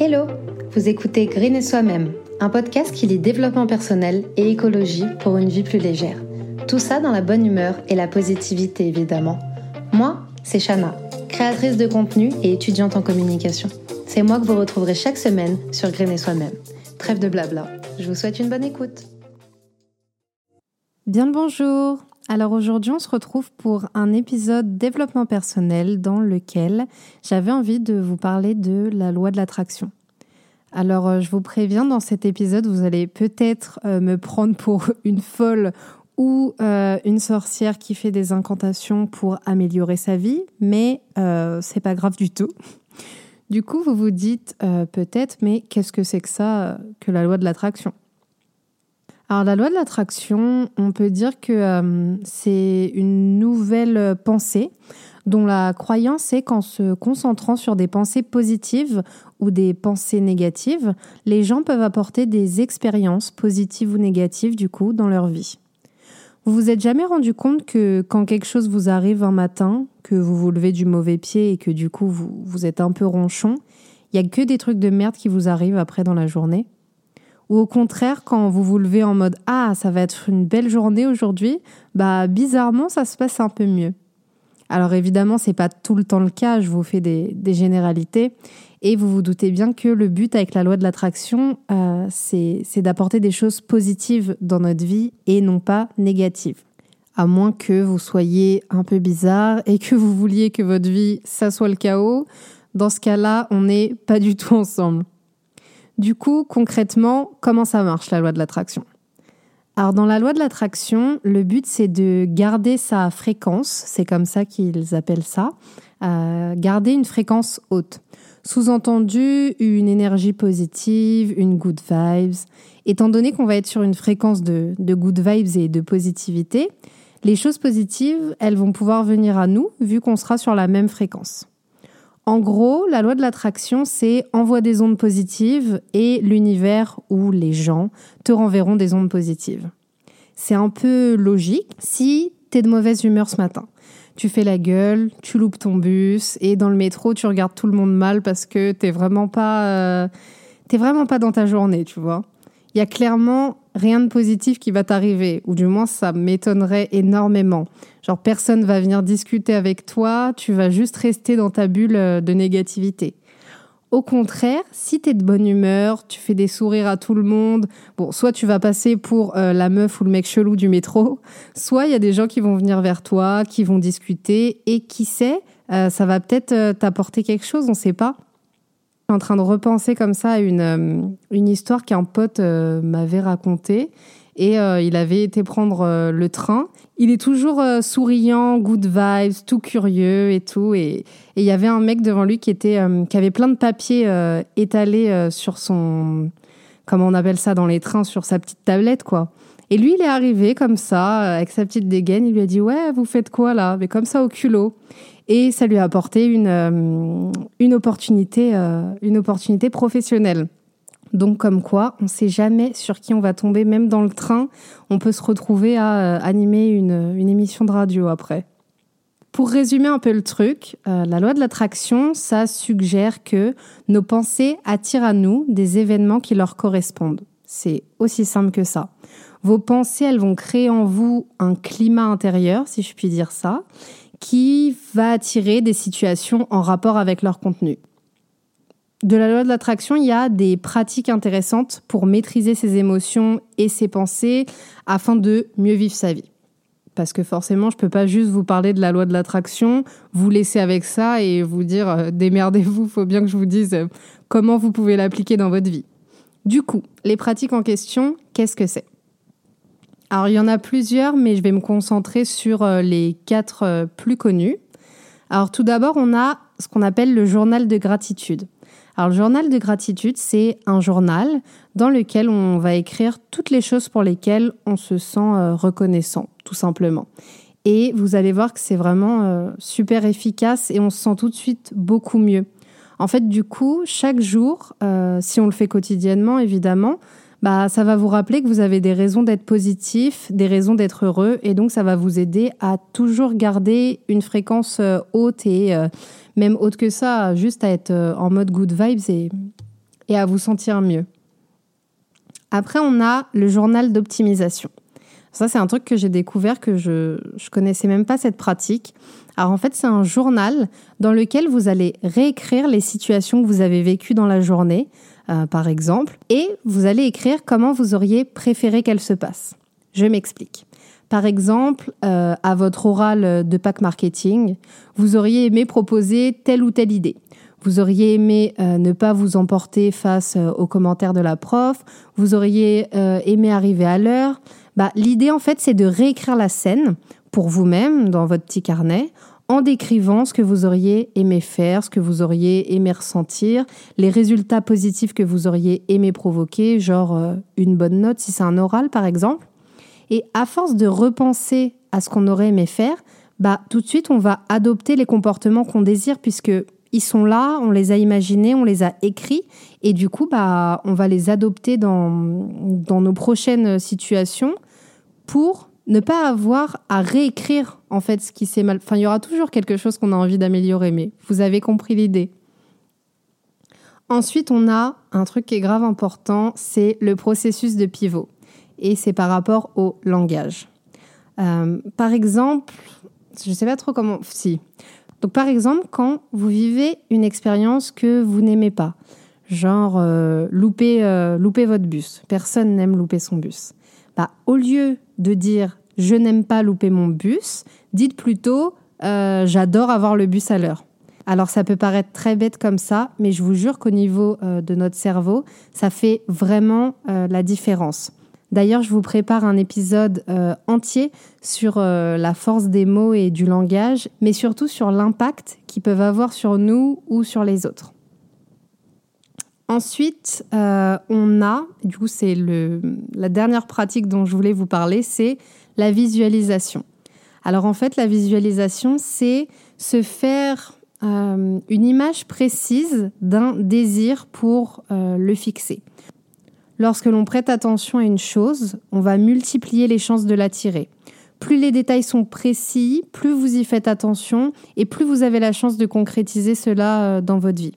Hello Vous écoutez Green et Soi-même, un podcast qui lit développement personnel et écologie pour une vie plus légère. Tout ça dans la bonne humeur et la positivité évidemment. Moi, c'est Shana, créatrice de contenu et étudiante en communication. C'est moi que vous retrouverez chaque semaine sur Green et Soi-même. Trêve de blabla, je vous souhaite une bonne écoute. Bien le bonjour alors aujourd'hui, on se retrouve pour un épisode développement personnel dans lequel j'avais envie de vous parler de la loi de l'attraction. Alors euh, je vous préviens, dans cet épisode, vous allez peut-être euh, me prendre pour une folle ou euh, une sorcière qui fait des incantations pour améliorer sa vie, mais c'est pas grave du tout. Du coup, vous vous dites peut-être, mais qu'est-ce que c'est que ça, que la loi de l'attraction? Alors la loi de l'attraction, on peut dire que euh, c'est une nouvelle pensée dont la croyance est qu'en se concentrant sur des pensées positives ou des pensées négatives, les gens peuvent apporter des expériences positives ou négatives du coup dans leur vie. Vous vous êtes jamais rendu compte que quand quelque chose vous arrive un matin, que vous vous levez du mauvais pied et que du coup vous, vous êtes un peu ronchon, il y a que des trucs de merde qui vous arrivent après dans la journée? Ou au contraire, quand vous vous levez en mode Ah, ça va être une belle journée aujourd'hui, bah bizarrement, ça se passe un peu mieux. Alors évidemment, c'est pas tout le temps le cas, je vous fais des, généralités. Et vous vous doutez bien que le but avec la loi de l'attraction, euh, c'est d'apporter des choses positives dans notre vie et non pas négatives. À moins que vous soyez un peu bizarre et que vous vouliez que votre vie, ça soit le chaos. Dans ce cas-là, on n'est pas du tout ensemble. Du coup, concrètement, comment ça marche la loi de l'attraction? Alors dans la loi de l'attraction, le but c'est de garder sa fréquence, c'est comme ça qu'ils appellent ça, euh, garder une fréquence haute. Sous-entendu, une énergie positive, une good vibes. Étant donné qu'on va être sur une fréquence de, de good vibes et de positivité, les choses positives, elles vont pouvoir venir à nous vu qu'on sera sur la même fréquence. En gros, la loi de l'attraction, c'est envoie des ondes positives et l'univers ou les gens te renverront des ondes positives. C'est un peu logique si tu es de mauvaise humeur ce matin. Tu fais la gueule, tu loupes ton bus et dans le métro, tu regardes tout le monde mal parce que t'es vraiment pas, euh, vraiment pas dans ta journée, tu vois. Il y a clairement rien de positif qui va t'arriver, ou du moins ça m'étonnerait énormément. Genre personne va venir discuter avec toi, tu vas juste rester dans ta bulle euh, de négativité. Au contraire, si tu es de bonne humeur, tu fais des sourires à tout le monde, bon, soit tu vas passer pour euh, la meuf ou le mec chelou du métro, soit il y a des gens qui vont venir vers toi, qui vont discuter, et qui sait, euh, ça va peut-être t'apporter quelque chose, on ne sait pas. Suis en train de repenser comme ça à une, euh, une histoire qu'un pote euh, m'avait racontée. Et euh, il avait été prendre le train. Il est toujours souriant, good vibes, tout curieux et tout. Et il y avait un mec devant lui qui, était, qui avait plein de papiers étalés sur son... Comment on appelle ça dans les trains Sur sa petite tablette, quoi. Et lui, il est arrivé comme ça, avec sa petite dégaine. Il lui a dit Ouais, vous faites quoi là? Mais comme ça, au culot et ça lui a apporté une, euh, une, opportunité, euh, une opportunité professionnelle. Donc comme quoi, on ne sait jamais sur qui on va tomber, même dans le train, on peut se retrouver à euh, animer une, une, émission de radio après. Pour résumer un peu le truc, la loi de l'attraction, ça suggère que nos pensées attirent à nous des événements qui leur correspondent. C'est aussi simple que ça. Vos pensées, elles vont créer en vous un climat intérieur, si je puis dire ça, qui va attirer des situations en rapport avec leur contenu. De la loi de l'attraction, il y a des pratiques intéressantes pour maîtriser ses émotions et ses pensées afin de mieux vivre sa vie. Parce que forcément, je ne peux pas juste vous parler de la loi de l'attraction, vous laisser avec ça et vous dire euh, démerdez-vous, il faut bien que je vous dise euh, comment vous pouvez l'appliquer dans votre vie. Du coup, les pratiques en question, qu'est-ce que c'est? Alors il y en a plusieurs, mais je vais me concentrer sur euh, les quatre euh, plus connus. Alors tout d'abord, on a ce qu'on appelle le journal de gratitude. Alors le journal de gratitude, c'est un journal dans lequel on va écrire toutes les choses pour lesquelles on se sent euh, reconnaissant, tout simplement. Et vous allez voir que c'est vraiment super efficace et on se sent tout de suite beaucoup mieux. En fait, du coup, chaque jour, si on le fait quotidiennement, évidemment, bah, ça va vous rappeler que vous avez des raisons d'être positif, des raisons d'être heureux, et donc ça va vous aider à toujours garder une fréquence euh, haute et euh, même haute que ça, juste à être euh, en mode good vibes et, et à vous sentir mieux. Après, on a le journal d'optimisation. Ça, c'est un truc que j'ai découvert que je ne connaissais même pas cette pratique. Alors en fait, c'est un journal dans lequel vous allez réécrire les situations que vous avez vécues dans la journée, euh, par exemple, et vous allez écrire comment vous auriez préféré qu'elle se passe. Je m'explique. Par exemple, euh, à votre oral de pack marketing, vous auriez aimé proposer telle ou telle idée. Vous auriez aimé euh, ne pas vous emporter face aux commentaires de la prof. Vous auriez aimé arriver à l'heure. Bah, L'idée, en fait, c'est de réécrire la scène pour vous-même dans votre petit carnet en décrivant ce que vous auriez aimé faire, ce que vous auriez aimé ressentir, les résultats positifs que vous auriez aimé provoquer, genre euh, une bonne note si c'est un oral par exemple. Et à force de repenser à ce qu'on aurait aimé faire, bah tout de suite on va adopter les comportements qu'on désire puisque ils sont là, on les a imaginés, on les a écrits et du coup bah on va les adopter dans dans nos prochaines situations pour ne pas avoir à réécrire en fait ce qui s'est mal. Enfin, il y aura toujours quelque chose qu'on a envie d'améliorer, mais vous avez compris l'idée. Ensuite, on a un truc qui est grave important, c'est le processus de pivot. Et c'est par rapport au langage. Euh, par exemple, je ne sais pas trop comment. Si. Donc, par exemple, quand vous vivez une expérience que vous n'aimez pas, genre euh, louper, euh, louper votre bus, personne n'aime louper son bus. Bah, au lieu de dire je n'aime pas louper mon bus, dites plutôt euh, j'adore avoir le bus à l'heure. Alors ça peut paraître très bête comme ça, mais je vous jure qu'au niveau euh, de notre cerveau, ça fait vraiment euh, la différence. D'ailleurs, je vous prépare un épisode entier sur la force des mots et du langage, mais surtout sur l'impact qu'ils peuvent avoir sur nous ou sur les autres. Ensuite, on a, du coup c'est la dernière pratique dont je voulais vous parler, c'est la visualisation. Alors en fait, la visualisation, c'est se faire euh, une image précise d'un désir pour euh, le fixer. Lorsque l'on prête attention à une chose, on va multiplier les chances de l'attirer. Plus les détails sont précis, plus vous y faites attention et plus vous avez la chance de concrétiser cela euh, dans votre vie.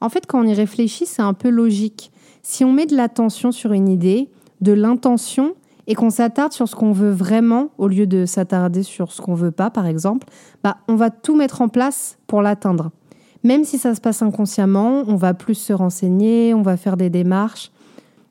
En fait, quand on y réfléchit, c'est un peu logique. Si on met de l'attention sur une idée, de l'intention, et qu'on s'attarde sur ce qu'on veut vraiment au lieu de s'attarder sur ce qu'on veut pas, par exemple, bah, on va tout mettre en place pour l'atteindre. Même si ça se passe inconsciemment, on va plus se renseigner, on va faire des démarches.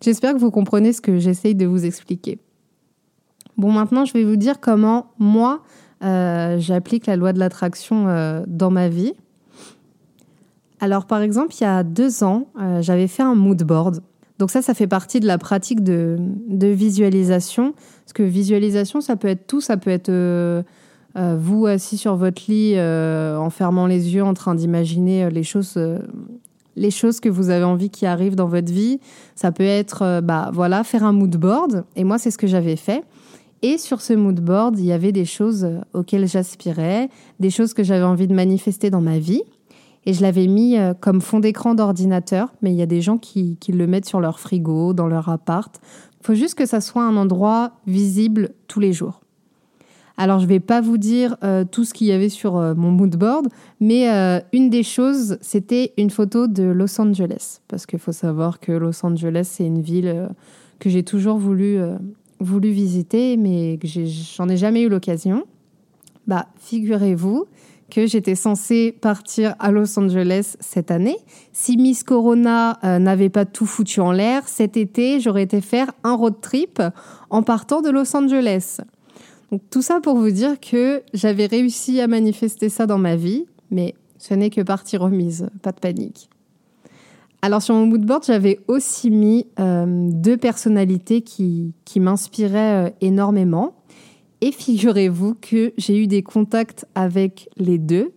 J'espère que vous comprenez ce que j'essaye de vous expliquer. Bon, maintenant, je vais vous dire comment moi, euh, j'applique la loi de l'attraction euh, dans ma vie. Alors, par exemple, il y a deux ans, euh, j'avais fait un mood board. Donc ça, ça fait partie de la pratique de, visualisation. Parce que visualisation, ça peut être tout. Ça peut être euh, euh, vous assis sur votre lit en fermant les yeux, en train d'imaginer les choses, les choses que vous avez envie qui arrivent dans votre vie. Ça peut être, bah voilà, faire un mood board. Et moi, c'est ce que j'avais fait. Et sur ce mood board, il y avait des choses auxquelles j'aspirais, des choses que j'avais envie de manifester dans ma vie et je l'avais mis euh, comme fond d'écran d'ordinateur, mais il y a des gens qui, le mettent sur leur frigo, dans leur appart. Il faut juste que ça soit un endroit visible tous les jours. Alors je ne vais pas vous dire euh, tout ce qu'il y avait sur euh, mon mood board, mais une des choses, c'était une photo de Los Angeles, parce qu'il faut savoir que Los Angeles, c'est une ville que j'ai toujours voulu, voulu visiter, mais que j'en ai, ai jamais eu l'occasion. Bah, figurez-vous que j'étais censée partir à Los Angeles cette année. Si Miss Corona euh, n'avait pas tout foutu en l'air, cet été, j'aurais été faire un road trip en partant de Los Angeles. Donc, tout ça pour vous dire que j'avais réussi à manifester ça dans ma vie, mais ce n'est que partie remise, pas de panique. Alors sur mon moodboard, j'avais aussi mis euh, deux personnalités qui, qui m'inspiraient euh, énormément. Et figurez-vous que j'ai eu des contacts avec les deux.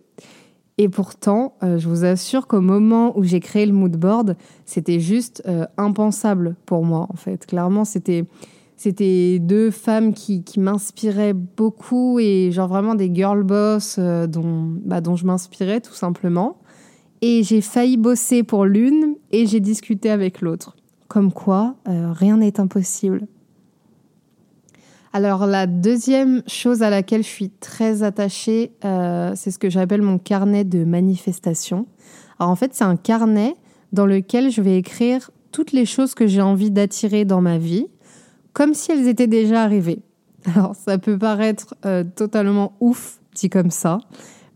Et pourtant, euh, je vous assure qu'au moment où j'ai créé le mood board, c'était juste euh, impensable pour moi, en fait. Clairement, c'était c'était deux femmes qui, m'inspiraient beaucoup et genre vraiment des girl boss euh, dont, bah, dont je m'inspirais tout simplement. Et j'ai failli bosser pour l'une et j'ai discuté avec l'autre. Comme quoi, rien n'est impossible. Alors la deuxième chose à laquelle je suis très attachée, euh, c'est ce que j'appelle mon carnet de manifestation. Alors en fait, c'est un carnet dans lequel je vais écrire toutes les choses que j'ai envie d'attirer dans ma vie, comme si elles étaient déjà arrivées. Alors ça peut paraître euh, totalement ouf dit comme ça,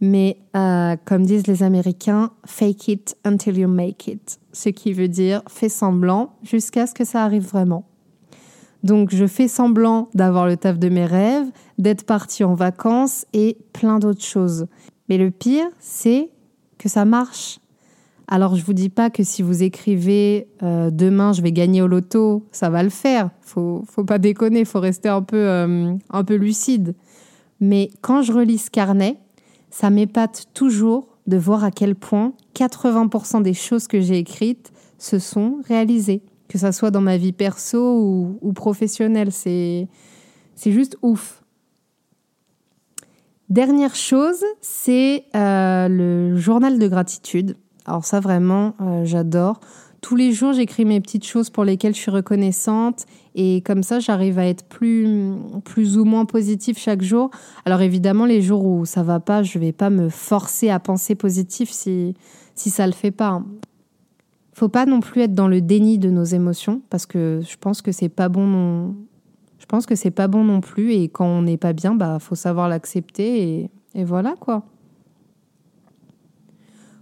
mais euh, comme disent les Américains, fake it until you make it, ce qui veut dire fais semblant jusqu'à ce que ça arrive vraiment. Donc je fais semblant d'avoir le taf de mes rêves, d'être parti en vacances et plein d'autres choses. Mais le pire, c'est que ça marche. Alors je vous dis pas que si vous écrivez euh, demain je vais gagner au loto, ça va le faire. Faut faut pas déconner, faut rester un peu euh, un peu lucide. Mais quand je relis ce carnet, ça m'épate toujours de voir à quel point 80% des choses que j'ai écrites se sont réalisées, que ça soit dans ma vie perso ou, professionnelle. C'est c'est juste ouf. Dernière chose, c'est euh, le journal de gratitude. Alors ça vraiment, euh, j'adore. Tous les jours, j'écris mes petites choses pour lesquelles je suis reconnaissante et comme ça, j'arrive à être plus, plus ou moins positive chaque jour. Alors évidemment, les jours où ça va pas, je vais pas me forcer à penser positif si, si ça le fait pas. Faut pas non plus être dans le déni de nos émotions parce que je pense que c'est pas bon non, je pense que c'est pas bon non plus et quand on n'est pas bien, bah faut savoir l'accepter et, voilà quoi.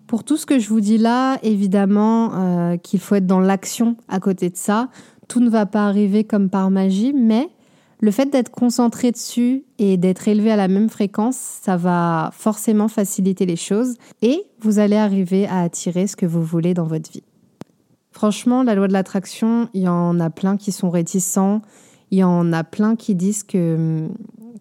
Pour tout ce que je vous dis là, évidemment euh, qu'il faut être dans l'action à côté de ça. Tout ne va pas arriver comme par magie, mais le fait d'être concentré dessus et d'être élevé à la même fréquence, ça va forcément faciliter les choses et vous allez arriver à attirer ce que vous voulez dans votre vie. Franchement, la loi de l'attraction, il y en a plein qui sont réticents, il y en a plein qui disent que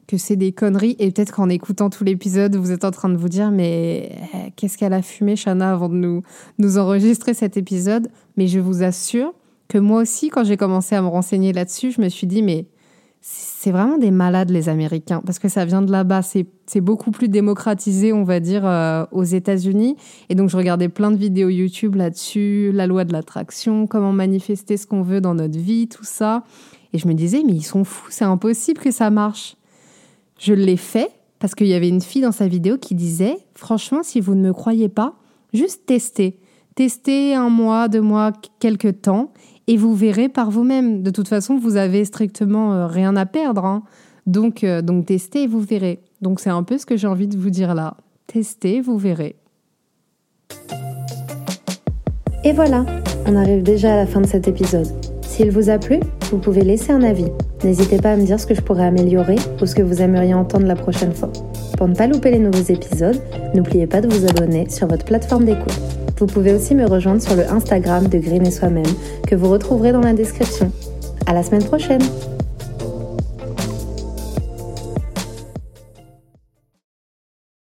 que c'est des conneries. Et peut-être qu'en écoutant tout l'épisode, vous êtes en train de vous dire, mais eh, qu'est-ce qu'elle a fumé, Shana, avant de nous, nous enregistrer cet épisode? Mais je vous assure que moi aussi, quand j'ai commencé à me renseigner là-dessus, je me suis dit, mais c'est vraiment des malades, les Américains, parce que ça vient de là-bas. C'est beaucoup plus démocratisé, on va dire, euh, aux États-Unis. Et donc, je regardais plein de vidéos YouTube là-dessus, la loi de l'attraction, comment manifester ce qu'on veut dans notre vie, tout ça. Et je me disais, mais ils sont fous, c'est impossible que ça marche. Je l'ai fait parce qu'il y avait une fille dans sa vidéo qui disait, franchement, si vous ne me croyez pas, juste testez. Testez un mois, deux mois, quelques temps, et vous verrez par vous-même. De toute façon, vous avez strictement euh, rien à perdre. Hein. Donc, euh, donc testez et vous verrez. Donc c'est un peu ce que j'ai envie de vous dire là. Testez, vous verrez. Et voilà, on arrive déjà à la fin de cet épisode. S'il vous a plu, vous pouvez laisser un avis. N'hésitez pas à me dire ce que je pourrais améliorer ou ce que vous aimeriez entendre la prochaine fois. Pour ne pas louper les nouveaux épisodes, n'oubliez pas de vous abonner sur votre plateforme d'écoute. Vous pouvez aussi me rejoindre sur le Instagram de Green et Soi-même que vous retrouverez dans la description. À la semaine prochaine!